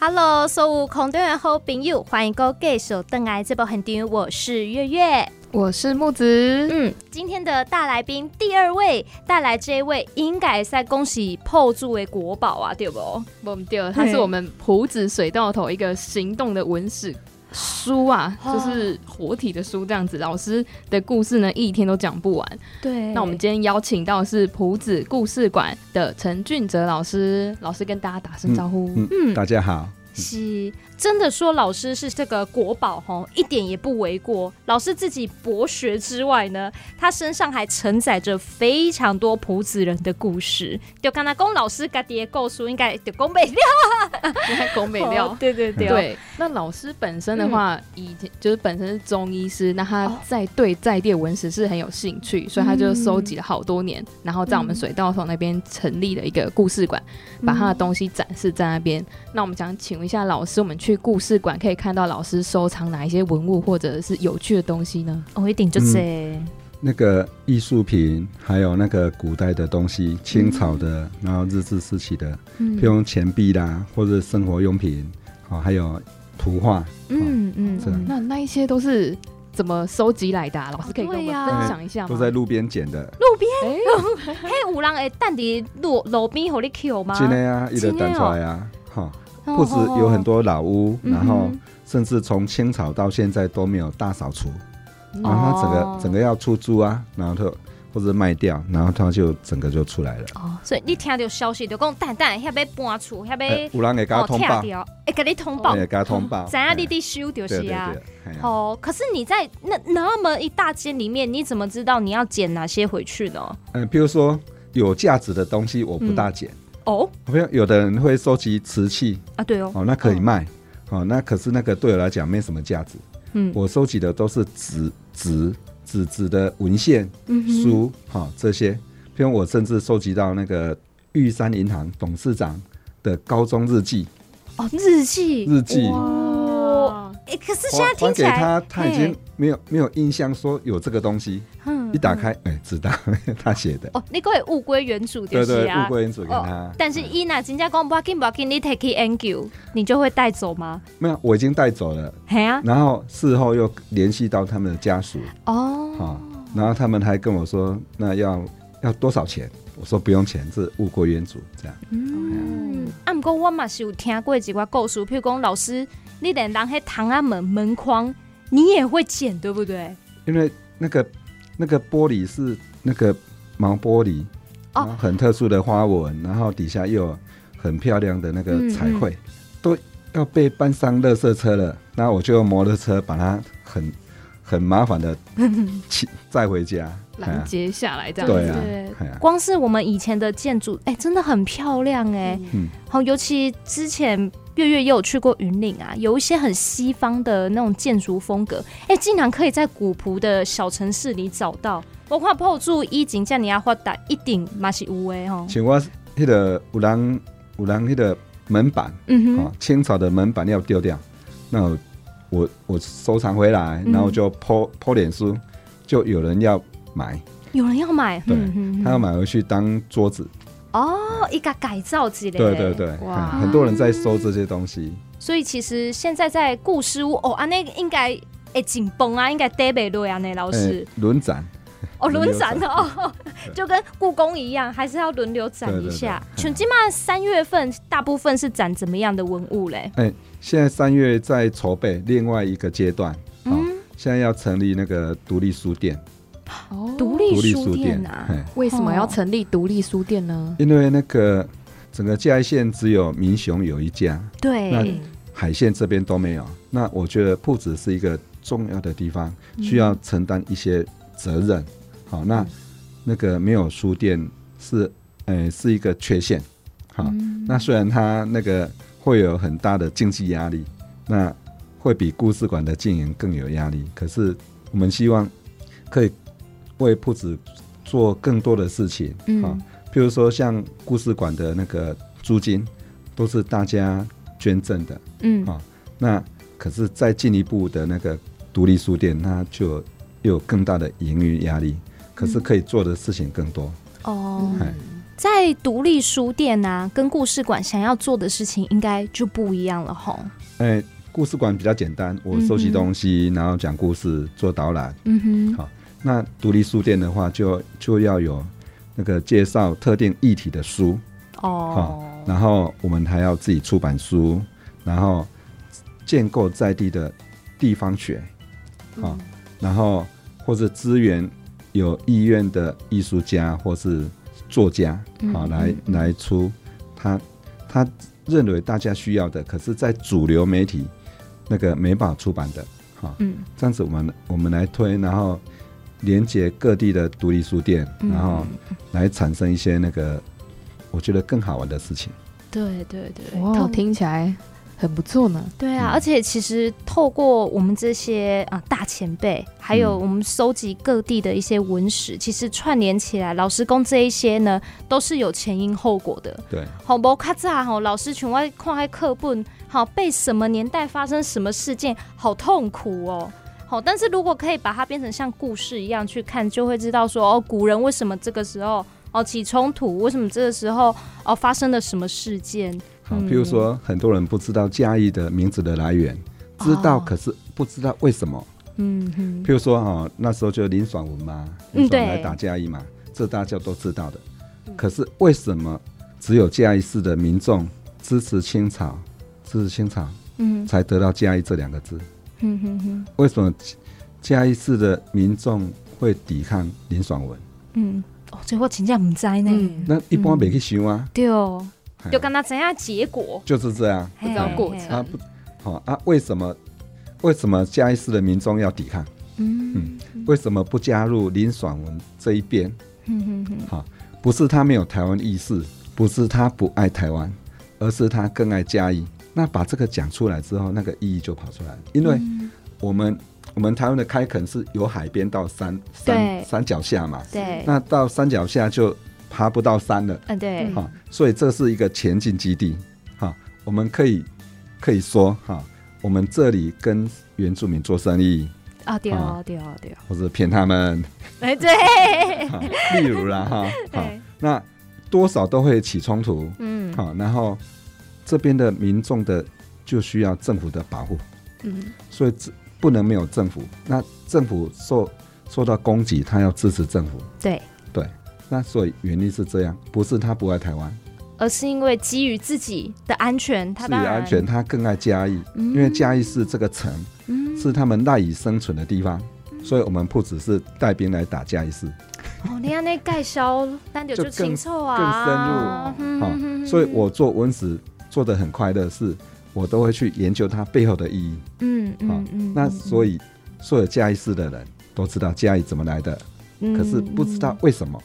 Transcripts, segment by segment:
Hello，所有空中的好朋友，欢迎各位继续登来这部很场，我是月月，我是木子。嗯，今天的大来宾第二位带来这一位，应该在恭喜破作为国宝啊，对不？不对，他是我们埔子水道头一个行动的文史书啊，就是活体的书这样子。老师的故事呢，一天都讲不完。对，那我们今天邀请到是埔子故事馆的陈俊哲老师，老师跟大家打声招呼。嗯，大家好。是真的说老师是这个国宝哈，一点也不为过。老师自己博学之外呢，他身上还承载着非常多普子人的故事。就刚才龚老师家爹构书，应该就龚美料，应该龚美料。对对对。对，那老师本身的话，以前就是本身是中医师，那他在对在地文史是很有兴趣，所以他就收集了好多年，然后在我们水稻头那边成立了一个故事馆，把他的东西展示在那边。那我们想请问。一下老师，我们去故事馆可以看到老师收藏哪一些文物或者是有趣的东西呢？哦一定就是那个艺术品，还有那个古代的东西，清朝的，然后日治时期的，譬如钱币啦，或者生活用品，好，还有图画，嗯嗯，那那一些都是怎么收集来的？老师可以跟我们分享一下吗？都在路边捡的。路边？嘿，有人会蛋底路路边和你 Q 吗？今天啊，一直弹出来啊，哈。不止有很多老屋，然后甚至从清朝到现在都没有大扫除，然后整个整个要出租啊，然后他或者卖掉，然后他就整个就出来了。哦，所以你听到消息就讲，蛋蛋要被搬出，要被有人给他通报，哎，给你通报，给他通报，怎样你得修就是啊。哦，可是你在那那么一大间里面，你怎么知道你要捡哪些回去呢？嗯，比如说有价值的东西，我不大捡。哦，好像有的人会收集瓷器。啊，对哦，哦，那可以卖，哦，那可是那个对我来讲没什么价值。嗯，我收集的都是纸纸纸纸的文献、书，哈，这些。譬如我甚至收集到那个玉山银行董事长的高中日记。哦，日记，日记。哎，可是现在听起来，他他已经没有没有印象说有这个东西。嗯，一打开，哎，知道 他写的。哦，你可以物归原主对对，物归原主给他。但是伊娜真正讲不要紧不要紧，你 take it and go，你就会带走吗？没有，我已经带走了。嘿啊。然后事后又联系到他们的家属。哦。好，然后他们还跟我说，那要要多少钱？我说不用钱，是物归原主这样。嗯。啊，不过我嘛是有听过几个故事，譬如讲老师。你连当黑唐安门门框，你也会剪，对不对？因为那个那个玻璃是那个毛玻璃，哦，很特殊的花纹，然后底下又有很漂亮的那个彩绘，都要被搬上垃圾车了。那我就用摩托车把它很很麻烦的骑载回家，拦截下来这样子。对啊，光是我们以前的建筑，哎，真的很漂亮哎。嗯，好，尤其之前。月月也有去过云岭啊，有一些很西方的那种建筑风格，哎，竟然可以在古朴的小城市里找到。我看破住衣锦叫你要画的一顶马是无诶吼。请我那个有人有人那个门板，嗯哼，清朝的门板要丢掉，那我我收藏回来，然后就泼泼脸书，就有人要买，有人要买，对，他要买回去当桌子。哦，一个改造之类。对对对，哇，很多人在收这些东西。所以其实现在在故事屋哦，啊，那应该诶紧绷啊，应该得贝瑞啊，那老师轮展哦，轮展哦，就跟故宫一样，还是要轮流展一下。全金嘛三月份大部分是展怎么样的文物嘞？哎，现在三月在筹备另外一个阶段，嗯，现在要成立那个独立书店。哦，独立书店啊？为什么要成立独立书店呢？因为那个整个嘉义县只有民雄有一家，对，那海线这边都没有。那我觉得铺子是一个重要的地方，需要承担一些责任。好，那那个没有书店是，呃，是一个缺陷。好，那虽然它那个会有很大的经济压力，那会比故事馆的经营更有压力。可是我们希望可以。为铺子做更多的事情啊，譬如说像故事馆的那个租金都是大家捐赠的，嗯。啊，那可是再进一步的那个独立书店，那就有更大的盈余压力，可是可以做的事情更多。哦。在独立书店啊，跟故事馆想要做的事情应该就不一样了吼。哎，故事馆比较简单，我收集东西，然后讲故事，做导览。嗯哼。好，那独立书店的话，就就要有那个介绍特定议题的书。哦。好，然后我们还要自己出版书，然后建构在地的地方学。好，然后或者资源有意愿的艺术家或是作家，好来来出他他认为大家需要的，可是，在主流媒体那个美宝出版的，好，嗯，这样子我们我们来推，然后连接各地的独立书店，然后来产生一些那个我觉得更好玩的事情。对对对，哇，听起来。很不错呢，对啊，而且其实透过我们这些啊大前辈，还有我们收集各地的一些文史，其实串联起来，老师公这一些呢，都是有前因后果的。对，好不卡扎吼，老师全外看开课本，好被什么年代发生什么事件，好痛苦哦。好，但是如果可以把它变成像故事一样去看，就会知道说哦，古人为什么这个时候哦起冲突，为什么这个时候哦发生了什么事件。好，譬如说，很多人不知道嘉义的名字的来源，知道可是不知道为什么。嗯哼。譬如说，哈，那时候就林爽文嘛，林爽来打嘉义嘛，这大家都知道的。可是为什么只有嘉义市的民众支持清朝，支持清朝，嗯，才得到嘉义这两个字？嗯哼哼。为什么嘉义市的民众会抵抗林爽文？嗯，哦，这我真正唔知呢。那一般没去想啊。对哦。就跟他怎样结果，就是这样，不知道过程啊不，好啊，为什么为什么嘉义市的民众要抵抗？嗯嗯，为什么不加入林爽文这一边？嗯嗯好，不是他没有台湾意识，不是他不爱台湾，而是他更爱嘉义。那把这个讲出来之后，那个意义就跑出来了。因为我们我们台湾的开垦是由海边到山山山脚下嘛，对，那到山脚下就。爬不到山了，嗯，对，哈，所以这是一个前进基地，哈，我们可以可以说，哈，我们这里跟原住民做生意，啊，对啊，对哦，对哦，或者骗他们，哎，对，例如啦，哈，好，那多少都会起冲突，嗯，好，然后这边的民众的就需要政府的保护，嗯，所以这不能没有政府，那政府受受到攻击，他要支持政府，对。对。那所以原因是这样，不是他不爱台湾，而是因为基于自己的安全，自己的安全，他更爱嘉义，因为嘉义是这个城，是他们赖以生存的地方，所以我们不只是带兵来打嘉义市。哦，你看那盖销，单就就清臭啊，更深入。好，所以我做文史做的很快乐，是我都会去研究它背后的意义。嗯嗯嗯。那所以所有嘉义市的人都知道嘉义怎么来的，可是不知道为什么。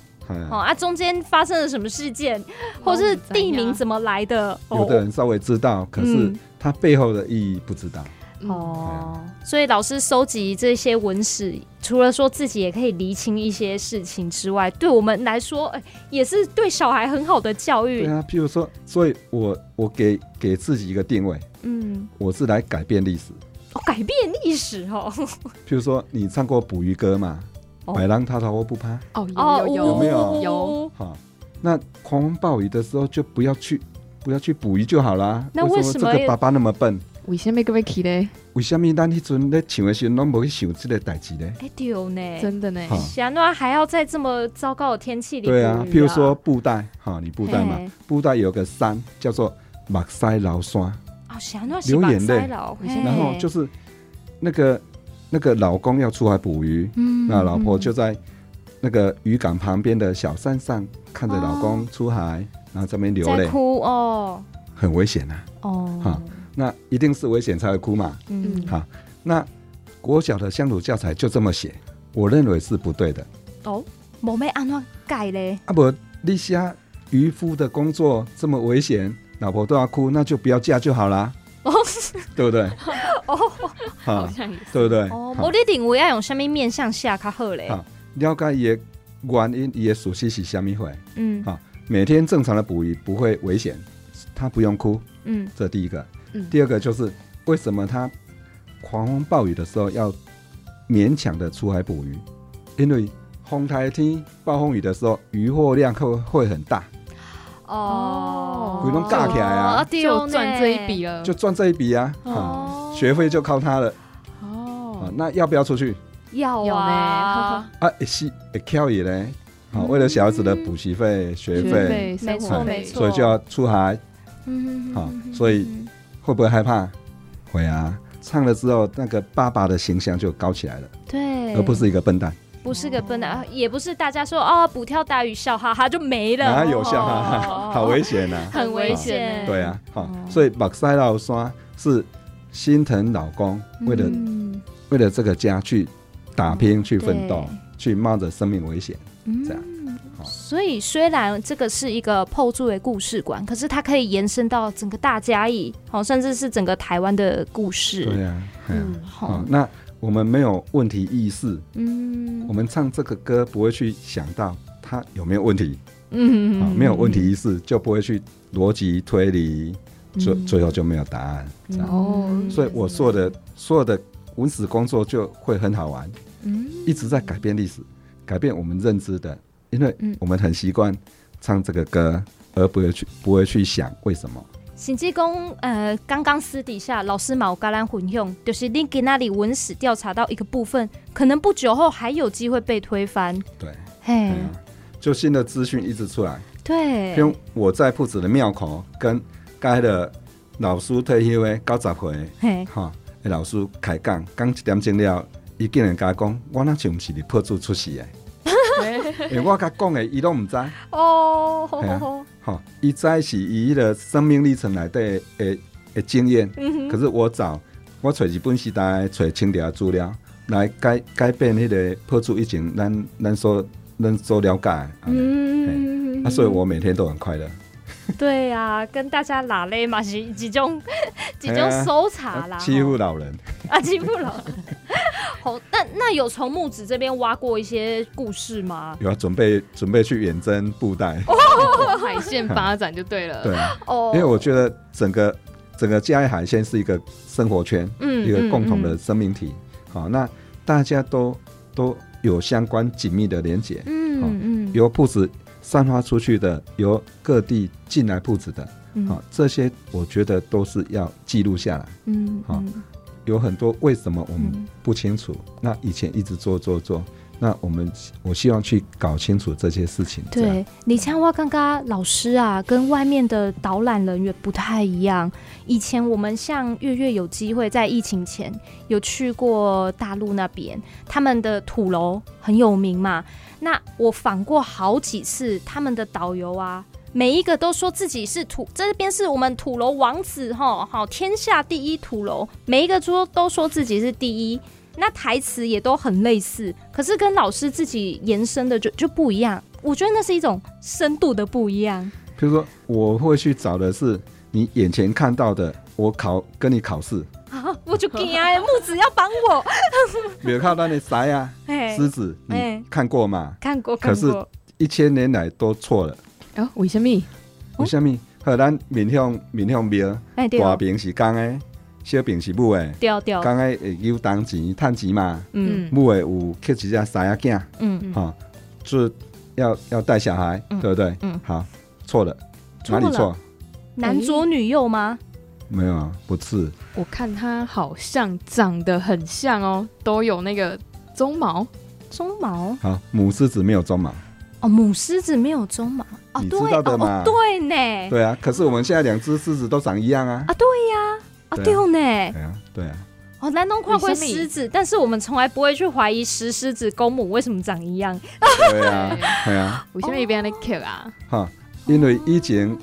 哦啊，中间发生了什么事件，或是地名怎么来的？有的人稍微知道，可是它背后的意义不知道。哦，所以老师收集这些文史，除了说自己也可以厘清一些事情之外，对我们来说，哎，也是对小孩很好的教育。对啊，譬如说，所以我我给给自己一个定位，嗯，我是来改变历史。哦，改变历史哦。譬如说，你唱过捕鱼歌嘛？白浪滔滔我不怕哦，有有有没有有？好，那狂风暴雨的时候就不要去，不要去捕鱼就好啦。那为什么这个爸爸那么笨？为什么个要去呢？为什么咱迄阵咧唱的时候，拢无去想这个代志呢？哎，对呢，真的呢。想那还要在这么糟糕的天气里？对啊，譬如说布袋，哈，你布袋嘛，布袋有个山叫做马塞老山。哦，想那流眼泪，然后就是那个。那个老公要出海捕鱼，嗯那老婆就在那个渔港旁边的小山上看着老公出海，然后这边流泪哭哦，很危险呐哦，哈，那一定是危险才会哭嘛，嗯，好，那国小的乡土教材就这么写，我认为是不对的哦，冇咩安怎改咧？啊不，你写渔夫的工作这么危险，老婆都要哭，那就不要嫁就好啦。哦，对不对？哦，好像也是，对不对？哦，我你定位要用什么面向下较好嘞？好，了解也原因也熟悉是虾米会？嗯，好，每天正常的捕鱼不会危险，他不用哭。嗯，这第一个。嗯，第二个就是为什么他狂风暴雨的时候要勉强的出海捕鱼？因为风台天暴风雨的时候，渔获量会会很大。哦，鬼拢架起来啊就呢赚这一笔了。就赚这一笔啊，啊，哦，学费就靠他了。啊哦，。那要不要出去？要啊，啊？也是也挑也嘞，好，为了小孩子的补习费、学学费，费、没生活费。错没错。所以就要出海，嗯好所以会不会害怕？会啊。唱了之后，那个爸爸的形象就高起来了，对，而不是一个笨蛋。不是个笨蛋，也不是大家说哦捕跳大鱼笑哈哈就没了，哪有笑哈哦哈，好危险呐！很危险，对啊，好哦，所以目屎老山是心疼老公，为了嗯。为了这个家去打拼、去奋斗、去冒着生命危险。嗯。这样。好所以虽然这个是一个破住的故事馆，可是它可以延伸到整个大嘉义，好，甚至是整个台湾的故事。对啊，嗯，嗯，好。好，，那我们没有问题意识，嗯。我们唱这个歌不会去想到它有没有问题，嗯。啊，没有问题意识就不会去逻辑推理，最嗯。最后就没有答案。这样，哦所以我做的所有的文史工作就会很好玩，嗯。一直在改变历史，改变我们认知的，因为嗯我们很习惯唱这个歌，而不会去不会去想为什么。邢济公，呃，刚刚私底下老师毛橄榄混用，就是你给那里文史调查到一个部分，可能不久后还有机会被推翻。对，嘿嗯，就新的资讯一直出来。对，因为我在铺子的庙口跟该的老师退休的九十岁嘿，哈，的老师开讲，讲一点钟了，伊竟然甲我讲，我那像是你破厝出世的，因为我甲讲诶伊拢毋知，哦，嘿啊。吼，伊知是伊的生命历程内底诶诶经验，嗯可是我找我找日本时代找清朝的资料来改改变迄个破除以前咱咱所咱所了解的，啊嗯啊，所以我每天都很快乐。对呀、跟大家拉嘞嘛是几种 几种搜查啦，欺负老人。啊欺负了。好，那那有从木子这边挖过一些故事吗？有啊准备准备去远征布袋，海线发展就对了。对，哦因为我觉得整个整个嘉义海鲜是一个生活圈，嗯一个共同的嗯生命体。好，那大家都都有相关紧密的连结，好嗯嗯由铺子散发出去的，由各地进来铺子的，嗯好，这些我觉得都是要记录下来。嗯好有很多为什么我们嗯不清楚，那以前一直做做做，那我们我希望去搞清楚这些事情。对，李强蛙刚刚老师啊，跟外面的导览人员不太一样。以前我们像月月有机会在疫情前有去过大陆那边，他们的土楼很有名嘛。那我访过好几次，他们的导游啊，每一个都说自己是土，这边是我们土楼王子哈，好天下第一土楼，每一个说都说自己是第一。那台词也都很类似，可是跟老师自己延伸的就就不一样。我觉得那是一种深度的不一样。比如说，我会去找的是你眼前看到的，我考跟你考试，啊，我就惊啊！木子要帮我，没有看到那啥呀，哎狮子，哎你看过吗？看过可是，一千年来都错了，哦，为什么？为什么？好咱面向面向庙，哎对哦，大饼是公的，小饼是母的，掉掉，公的会有当钱趁钱嘛，嗯母的有捡一只傻仔囝，嗯，嗯哈，就是要要带小孩，嗯对不对？嗯好，错了，错了哪里错？男左女右吗？没有啊，不是，我看他好像长得很像哦，都有那个鬃毛。鬃毛好，母狮子没有鬃毛，哦，母狮子没有鬃毛哦，你对知道的嘛。哦哦对呢，对啊，可是我们现在两只狮子都长一样啊，啊对呀，啊对啊。对呢，对啊，对啊，哦，南东跨会为什么狮子，但是我们从来不会去怀疑石狮子公母为什么长一样。对啊，对啊，为什么一边在刻啊？哈，因为以前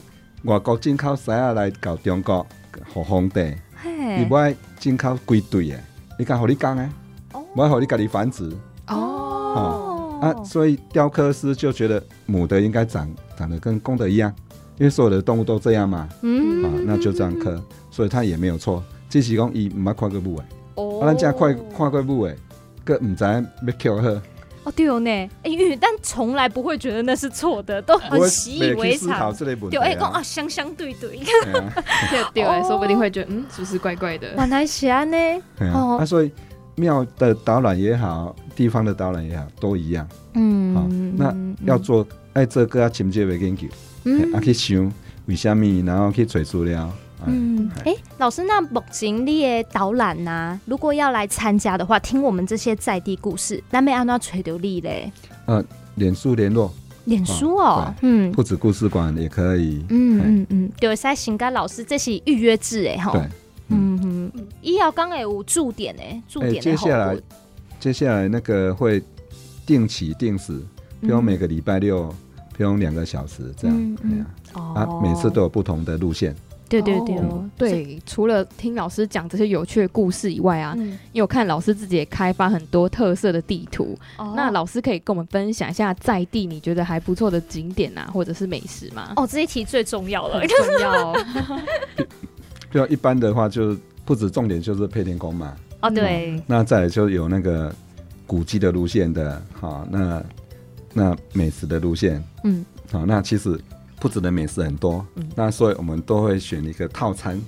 外国进口狮啊来搞中国，互皇帝，伊嘿不，爱进口归队的，你敢和你讲诶，哦。不爱互你家己繁殖？哦啊，所以雕刻师就觉得母的应该长长得跟公的一样，因为所有的动物都这样嘛，嗯啊，那就这样刻，所以他也没有错，只是讲伊毋捌看过母的，哦啊，咱正看看过母的，佮毋知要刻好。哦，对哦呢，哎，因为但从来不会觉得那是错的，都很习以为去思考常。这类问题对，哎，讲啊，啊。相相对对，对啊 说不定会觉得嗯，是不是怪怪的？原来是安呢。对啊哦啊，所以庙的导览也好，地方的导览也好，都一样。嗯。好嗯，那要做爱这个要情节的研究，嗯，啊去想为什么，然后去找资料。嗯，哎，老师，那目前你的导览呐，如果要来参加的话，听我们这些在地故事，那没安怎垂流力嘞？呃，脸书联络，脸书哦，嗯，不止故事馆也可以，嗯嗯嗯，对，在新干老师这是预约制哎哈，对，嗯。哼，医药刚哎有驻点哎，驻点接下来接下来那个会定期定时，比如每个礼拜六，比如两个小时这样，嗯嗯，啊，每次都有不同的路线。对对对。对，除了听老师讲这些有趣的故事以外啊，因为我看老师自己也开发很多特色的地图，那老师可以跟我们分享一下在地你觉得还不错的景点啊，或者是美食吗？哦，这一题最重要了，重要。就一般的话，就不止重点就是配天宫嘛。哦，对。那再就有那个古迹的路线的，好，那那美食的路线，嗯，好，那其实。铺子的美食很多，那所以我们都会选一个套餐。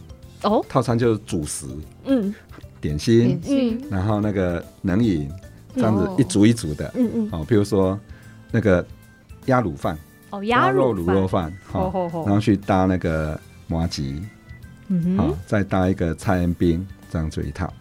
哦，套餐就是主食，嗯，点心，嗯，然后那个冷饮，这样子一组一组的，嗯嗯，好，比如说那个鸭卤饭，哦，鸭肉卤肉饭，好，然后去搭那个麻吉，嗯好，再搭一个蔡恩冰，这样子一套，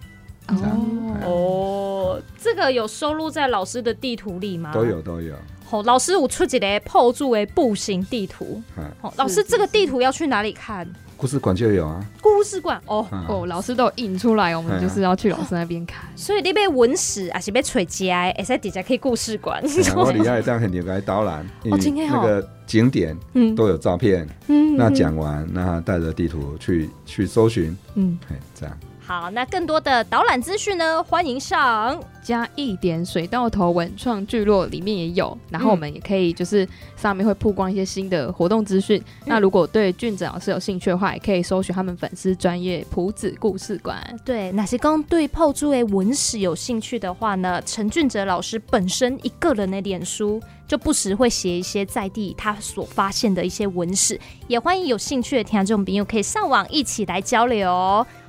哦哦，这个有收录在老师的地图里吗？都有都有。哦，老师，我出几个破住为步行地图。好，老师，这个地图要去哪里看？故事馆就有啊。故事馆哦哦，老师都印出来，我们就是要去老师那边看。所以你被文史啊是被吹家，哎，在底下可以故事馆。我底下这样很牛，来导览，哦，今天那个景点嗯都有照片，嗯，那讲完，那带着地图去去搜寻，嗯，这样。好，那更多的导览资讯呢？欢迎上加一点水稻头文创聚落里面也有，然后我们也可以就是上面会曝光一些新的活动资讯。那如果对俊子老师有兴趣的话，也可以搜寻他们粉丝专业埔子故事馆。对，哪些刚对泡珠诶文史有兴趣的话呢？陈俊哲老师本身一个人的脸书。就不时会写一些在地他所发现的一些文史，也欢迎有兴趣的听众朋友可以上网一起来交流。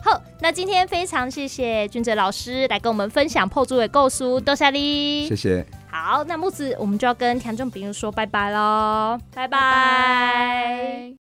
好，那今天非常谢谢君哲老师来跟我们分享破竹的构书，多谢你，谢谢。好，那木子我们就要跟听众朋友说拜拜喽，拜拜。